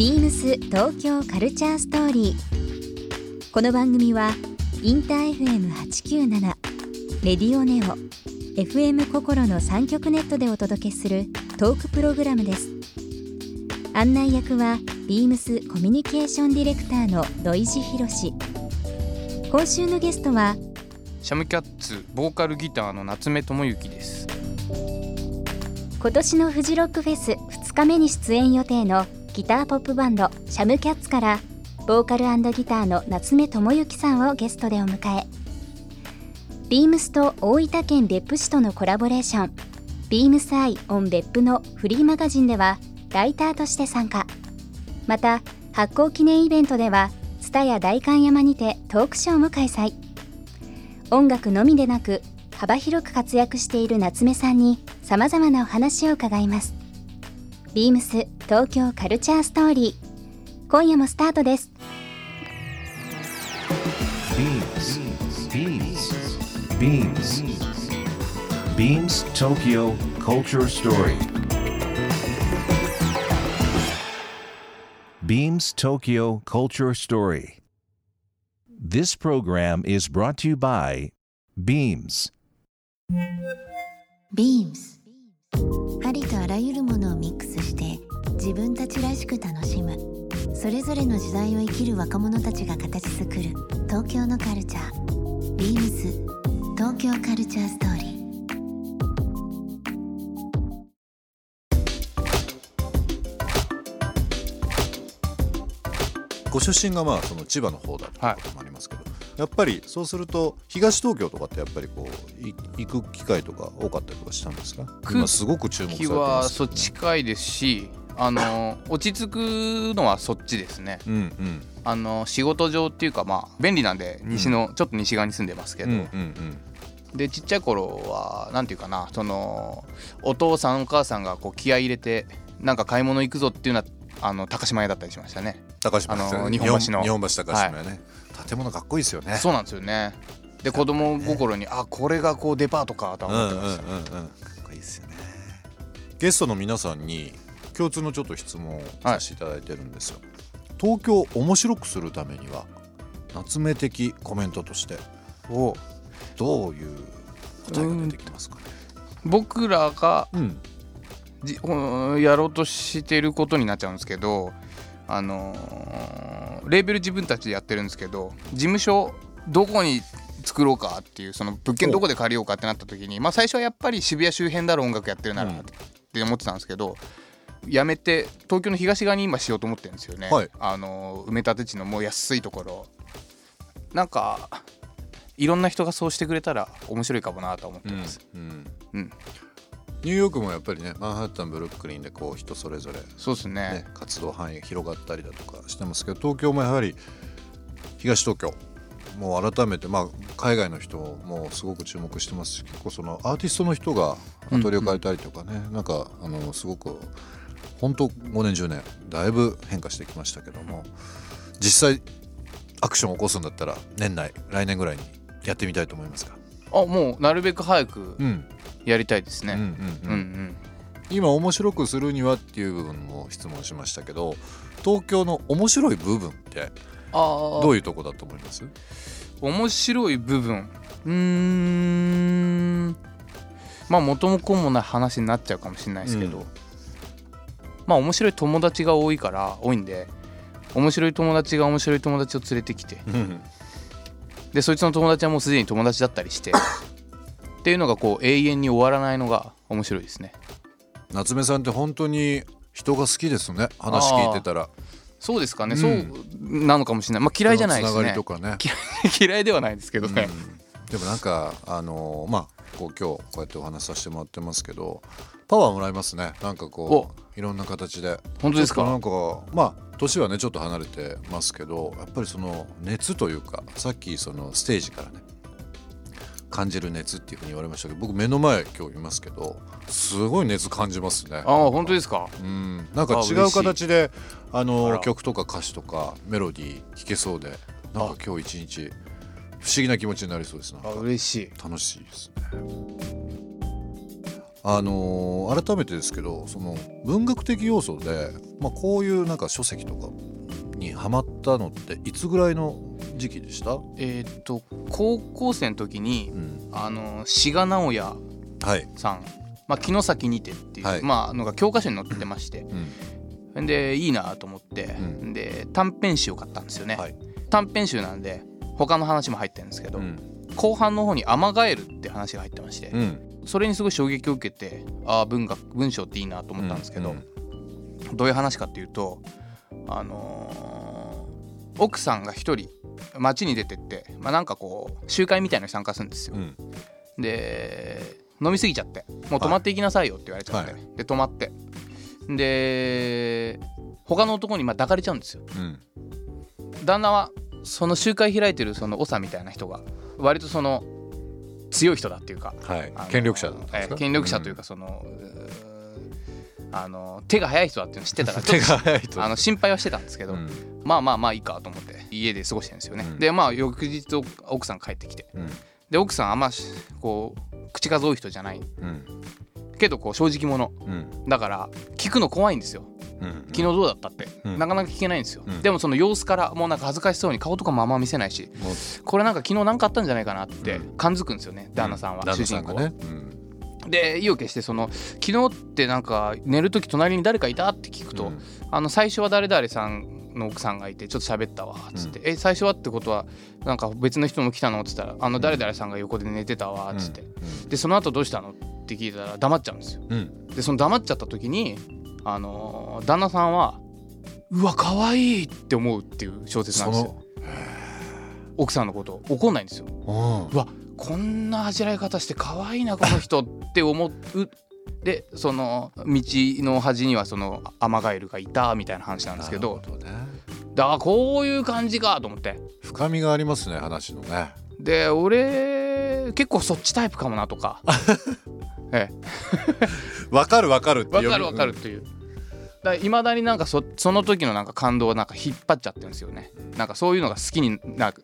ビームス東京カルチャーストーリー。この番組はインター FM897 レディオネオ FM 心の三極ネットでお届けするトークプログラムです。案内役はビームスコミュニケーションディレクターの土井博志。今週のゲストはシャムキャッツボーカルギターの夏目智之です今年のフジロックフェス2日目に出演予定のギターポップバンドシャムキャッツからボーカルギターの夏目智之さんをゲストでお迎え。ビームスと大分県別府市とのコラボレーションビームスアイオン別府のフリーマガジンではライターとして参加。また発行記念イベントでは蔦屋代官山にてトークショーも開催。音楽のみでなく幅広く活躍している夏目さんにさまざまなお話を伺います。ビームス東京カルチャーストーリー今夜もスタートです Beams Beams Beams Tokyo Culture Story Beams Tokyo Culture Story This program is brought to you by Beams ビームスありとあらゆる自分たちらしく楽しむ。それぞれの時代を生きる若者たちが形作る。東京のカルチャー。ビームス。東京カルチャーストーリー。ご出身がまあその千葉の方だということもありますけど、やっぱりそうすると東東京とかってやっぱりこうい行く機会とか多かったりとかしたんですか？今すごく注目されてますね。そっ近いですしあの落ち着くのはそっちですね。うんうん。あの仕事上っていうかまあ便利なんで西の、ちょっと西側に住んでますけど、うんうんうん。でちっちゃい頃はなんていうかなそのお父さんお母さんがこう気合い入れてなんか買い物行くぞっていうのはあの高島屋だったりしましたね。高島屋ね。日本橋の。日本橋高島屋ね、建物かっこいいですよね。そうなんですよね。で子供心にあこれがこうデパートかとうんはうんうんうんか思ってました、っこいいですよね。ゲストの皆さんに共通のちょっと質問をさせていただいてるんですよ、東京を面白くするためには夏目的コメントとしてお。どういう答えが出てきますか？ね僕らがうん。やろうとしてることになっちゃうんですけどあのーレーベル自分たちでやってるんですけど事務所どこに作ろうかっていうその物件どこで借りようかってなった時にまあ最初はやっぱり渋谷周辺だろ音楽やってるならうん。って思ってたんですけどやめて東京の東側に今しようと思ってるんですよね、はい。あのー埋め立て地のもう安いところ。なんかいろんな人がそうしてくれたら面白いかもなと思ってます、うんうん。ニューヨークもやっぱりねマンハッタンブルックリンでこう人それぞれ、そうですね。ね、活動範囲が広がったりだとかしてますけど東京もやはり東東京。もう改めて、まあ、海外の人もすごく注目してますし結構そのアーティストの人がアトリエを変えたりとかね、なんかあのすごく本当5年10年だいぶ変化してきましたけども実際アクションを起こすんだったら年内来年ぐらいにやってみたいと思いますか、あもうなるべく早くうんやりたいですね。今面白くするにはっていう部分も質問しましたけど東京の面白い部分ってどういうとこだと思います？面白い部分。うーん。まあ元も子もない話になっちゃうかもしれないですけど、うんまあ面白い友達が多いから多いんで面白い友達が面白い友達を連れてきて。でそいつの友達はもうすでに友達だったりして。っていうのがこう永遠に終わらないのが面白いですね。夏目さんって本当に人が好きですね。話聞いてたら。そうですかね、うん。そうなのかもしれない。まあ嫌いじゃないですね。りとかね。嫌いではないですけどね、でもなんかあのーまあこう今日こうやってお話しさせてもらってますけどパワーもらいますね。なんかこういろんな形で。本当ですか？なんかまあ年はねちょっと離れてますけどやっぱりその熱というかさっきそのステージからね感じる熱っていうふうに言われましたけど僕目の前今日いますけどすごい熱感じますね。ああ本当ですか？うん。なんか違う形でああのら。曲とか歌詞とかメロディー弾けそうでなんか今日一日不思議な気持ちになりそうです。な嬉しい。楽しいですねあのー改めてですけどその文学的要素で、まあ、こういうなんか書籍とかにハマったのっていつぐらいの時期でした、えーっと高校生の時にうん、あの志賀直哉はい、さん「まあ、城崎にて」っていう、はい。まあのが教科書に載ってまして。うん。でいいなと思って、うん。で短編集を買ったんですよね、はい。短編集なんで他の話も入ってるんですけど、うん。後半の方に「アマガエル」って話が入ってまして、うんそれにすごい衝撃を受けてああ文学文章っていいなと思ったんですけど、どういう話かっていうとあのー奥さんが一人街に出てって、まあ、なんかこう集会みたいなのに参加するんですよ。う。ん。で飲みすぎちゃってもう泊まっていきなさいよって言われちゃって、はで泊まって。で他の男にまあ抱かれちゃうんですよ。うん。旦那はその集会開いてるその長みたいな人が割とその強い人だっていうかはい。権力者えー権力者というかその、あの手が早い人だっていうの知ってたから 手が早いととあの心配はしてたんですけど、うん。まあまあまあいいかと思って家で過ごしてるんですよね、うん。でまあ翌日奥さん帰ってきてうん。で奥さんあんましこう口数多い人じゃない。うん。けどこう正直者。うん。だから聞くの怖いんですようん昨日どうだったって、うん。なかなか聞けないんですよ、うん。でもその様子からもうなんか恥ずかしそうに顔とかもあんま見せないしこれなんか昨日何かあったんじゃないかなってうん。感づくんですよね、旦那さんは、旦主人公は。ね、うん。で意を決してその昨日ってなんか寝る時隣に誰かいたって聞くと、うん。あの最初は誰々さんの奥さんがいてちょっと喋ったわっつって、え最初はってことはなんか別の人も来たの？っつったらあの誰々さんが横で寝てたわっつって、でその後どうしたの？って聞いたら黙っちゃうんですよ。うんうん。でその黙っちゃった時にあのー旦那さんはうわ可愛いって思うっていう小説なんですよ。奥さんのこと。怒んないんですよ。うん。うわこんな恥じらい方して可愛いなこの人って思う。でその道の端にはそのアマガエルがいたみたいな話なんですけどどね。だからこういう感じかと思って。深みがありますね話のね。で俺結構そっちタイプかもなとか え わかるわかるってかるわかるっていう。いまだになんかそその時のなんか感動をなんか引っ張っちゃってるんですよね。なんかそういうのが好きにな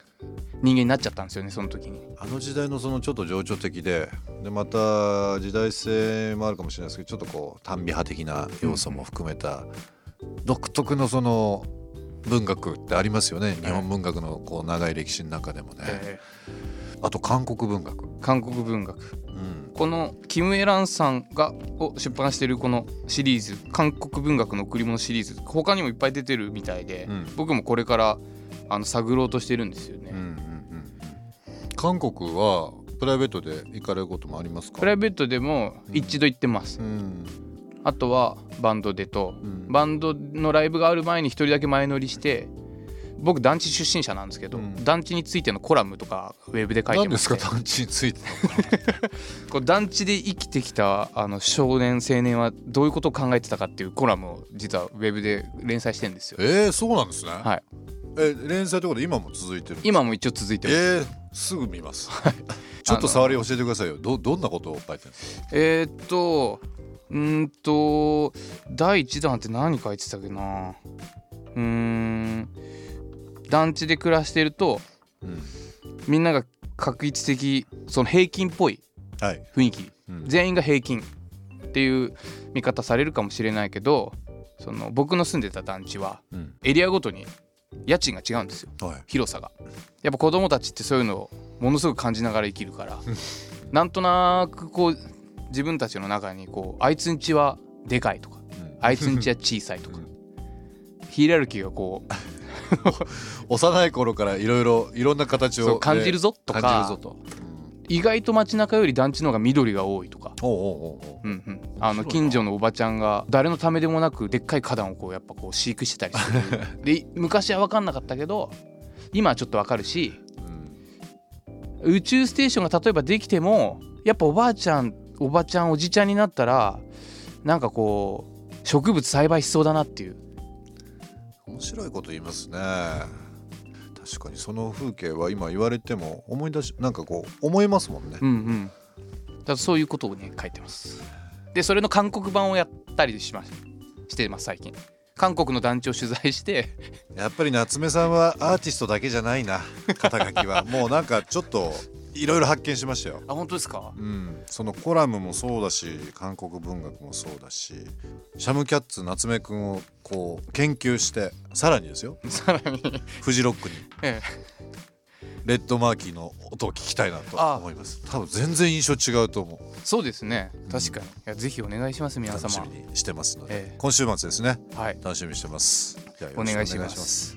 人間になっちゃったんですよねその時に。あの時代のそのちょっと情緒的ででまた時代性もあるかもしれないですけどちょっとこう短美派的な要素も含めた独特のその文学ってありますよね。日本文学のこう長い歴史の中でもね。えあと韓国文学。え韓国文学。うんこのキム・エランさんがを出版しているこのシリーズ韓国文学の贈り物シリーズ他にもいっぱい出てるみたいで、うん。僕もこれからあの探ろうとしてるんですよね、うんうんうんうん。韓国はプライベートで行かれることもありますか？プライベートでも一度行ってます、うん。あとはバンドでと、うん。バンドのライブがある前に一人だけ前乗りして僕団地出身者なんですけど、うん。団地についてのコラムとかウェブで書い何て。ますか団地について。こう団地で生きてきたあの少年青年はどういうことを考えてたかっていうコラムを実はウェブで連載してるんですよ。えー、そうなんですね。はい。え連載とで今も続いてる今も一応続いてます。えー、すぐ見ます。ちょっと触り教えてくださいよ。どどんなことを書いてるんですか？えー、っとうーんと第1弾って何書いてたっけな？うーん団地で暮らしてるとうん。みんなが確一的その平均っぽいはい、雰囲気。うん。全員が平均っていう見方されるかもしれないけどその僕の住んでた団地はうん。エリアごとに家賃が違うんですよ。はい。広さが。やっぱ子供たちってそういうのをものすごく感じながら生きるから。なんとなくこう自分たちの中にこうあいつんちはでかいとかうん。あいつんちは小さいとか。うん。ヒエラルキーがこう 幼い頃からいろいろいろんな形を感じるぞと感じるかぞと、意外と街中より団地の方が緑が多いとか、近所のおばちゃんが誰のためでもなくでっかい花壇をこうやっぱこう飼育してたりする。で昔は分かんなかったけど今はちょっと分かるしうん。宇宙ステーションが例えばできてもやっぱおばあちゃんおばちゃんおじちゃんになったらなんかこう植物栽培しそうだなっていう面白いこと言いますね。確かにその風景は今言われても思い出しなんかこう思いますもんね、うんうん。だそういうことをね書いてます。でそれの韓国版をやったりしましてます最近。韓国の団地を取材してやっぱり夏目さんはアーティストだけじゃないな肩書きは。もうなんかちょっといろいろ発見しましたよ。あ本当ですか？うん、そのコラムもそうだし韓国文学もそうだしシャムキャッツ夏目くんをこう研究してさらにですよ。さらに。フジロックに。えレッドマーキーの音を聞きたいなとあ。思います。多分全然印象違うと思う。えそうですね。確かに。いやぜひお願いします皆楽し様みにしてますので、ええ。今週末ですね。はい。楽しみにしてます。お願いします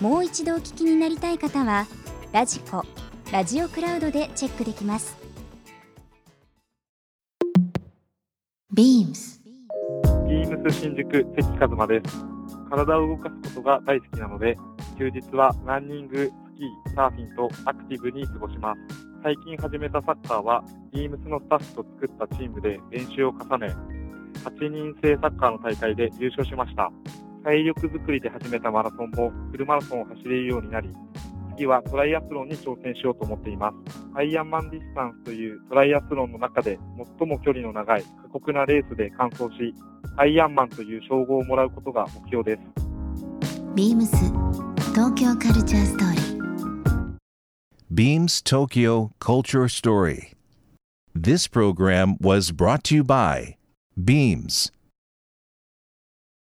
もう一度お聞きになりたい方はラジコラジオクラウドでチェックできますビームスビームス新宿関和馬です。体を動かすことが大好きなので、休日はランニング、スキー、サーフィンとアクティブに過ごします。最近始めたサッカーは、ビームスのスタッフと作ったチームで練習を重ね、8人制サッカーの大会で優勝しました。体力づくりで始めたマラソンもフルマラソンを走れるようになり、次はトライアスロンに挑戦しようと思っています。アイアンマンディスタンスというトライアスロンの中で最も距離の長い過酷なレースで完走し、アイアンマンという称号をもらうことが目標です。ビームス東京カルチャーストーリー Beams Tokyo Culture Story. This program was brought to you by Beams.